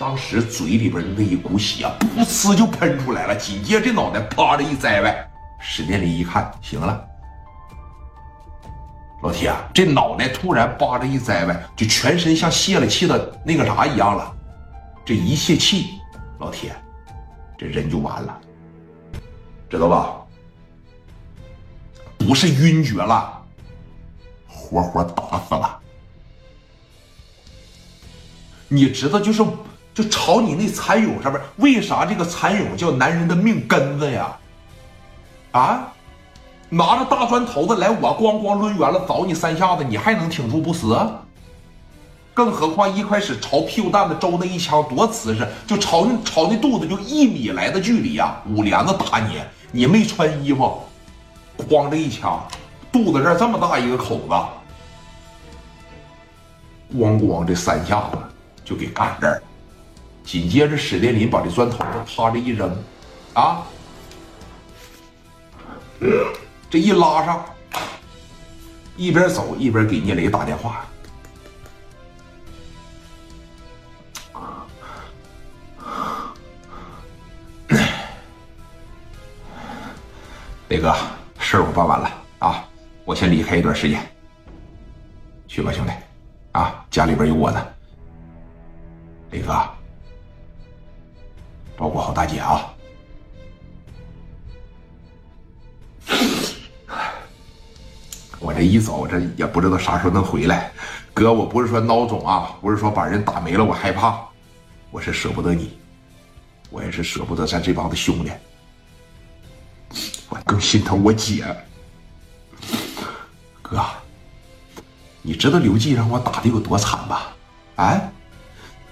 当时嘴里边那一股血噗呲就喷出来了，紧接着这脑袋啪的一栽歪。史殿林一看，行了，老铁，这脑袋突然叭的一栽歪，就全身像泄了气的那个啥一样了。这一泄气，老铁，这人就完了，知道吧？不是晕厥了，活活打死了。你知道，就是就朝你那蚕蛹上面，为啥这个蚕蛹叫男人的命根子呀？啊，拿着大砖头子来，我咣咣抡圆了凿你三下子，你还能挺住不死？更何况一开始朝屁股蛋子周那一枪多瓷实，就朝那朝那肚子就一米来的距离呀，五连子打你，你没穿衣服，咣这一枪，肚子这这么大一个口子，咣咣这三下子。就给干这儿，紧接着史殿林把这砖头子啪的一扔，啊，这一拉上，一边走一边给聂磊打电话。磊哥，事儿我办完了啊，我先离开一段时间。去吧，兄弟，啊，家里边有我呢。磊哥，照顾好大姐啊！我这一走，这也不知道啥时候能回来。哥，我不是说孬种啊，不是说把人打没了我害怕，我是舍不得你，我也是舍不得咱这帮子兄弟，我更心疼我姐。哥，你知道刘季让我打的有多惨吧？啊？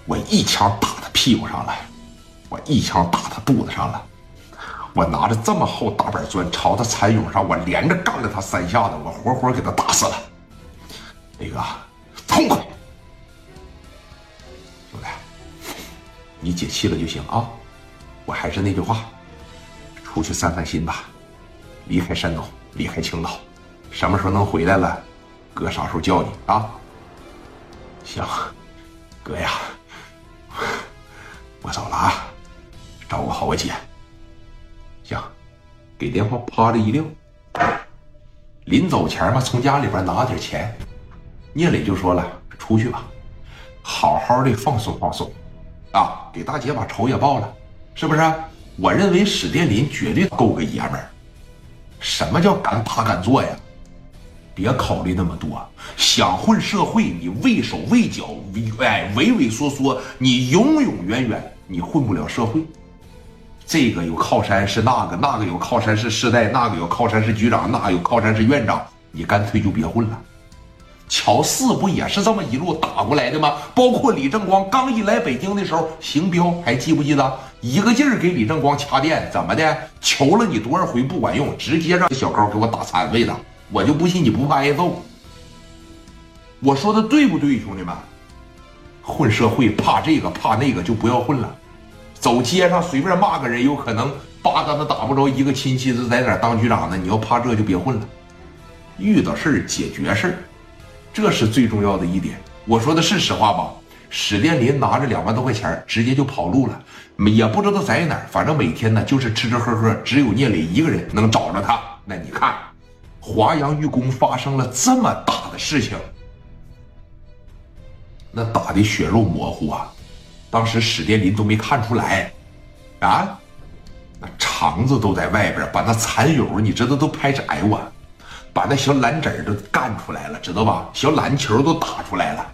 我一枪打他屁股上了，我一枪打他肚子上了，我拿着这么厚大板砖朝他蚕蛹上，我连着干了他三下子，我活活给他打死了。磊哥，痛快！兄弟，你解气了就行啊！我还是那句话，出去散散心吧，离开山东，离开青岛，什么时候能回来了，哥啥时候叫你啊？行，哥呀。照顾好我姐。行，给电话啪的一撂。临走前嘛，从家里边拿点钱。聂磊就说了：“出去吧，好好的放松放松，啊，给大姐把仇也报了，是不是？我认为史殿林绝对够个爷们儿。什么叫敢打敢做呀？别考虑那么多，想混社会，你畏手畏脚，哎，畏畏缩缩，你永永远远。”你混不了社会，这个有靠山是那个，那个有靠山是世代，那个有靠山是局长，那有靠山是院长，你干脆就别混了。乔四不也是这么一路打过来的吗？包括李正光刚一来北京的时候，邢彪还记不记得？一个劲儿给李正光掐电，怎么的？求了你多少回不管用，直接让小高给我打残废了。我就不信你不怕挨揍。我说的对不对，兄弟们？混社会怕这个怕那个就不要混了，走街上随便骂个人，有可能八竿子打不着一个亲戚子在哪当局长呢？你要怕这就别混了，遇到事儿解决事儿，这是最重要的一点。我说的是实话吧？史殿林拿着两万多块钱直接就跑路了，也不知道在哪儿，反正每天呢就是吃吃喝喝，只有聂磊一个人能找着他。那你看，华阳玉宫发生了这么大的事情。那打的血肉模糊啊！当时史殿林都没看出来，啊，那肠子都在外边，把那蚕蛹你知道都拍摘我，把那小蓝籽都干出来了，知道吧？小蓝球都打出来了。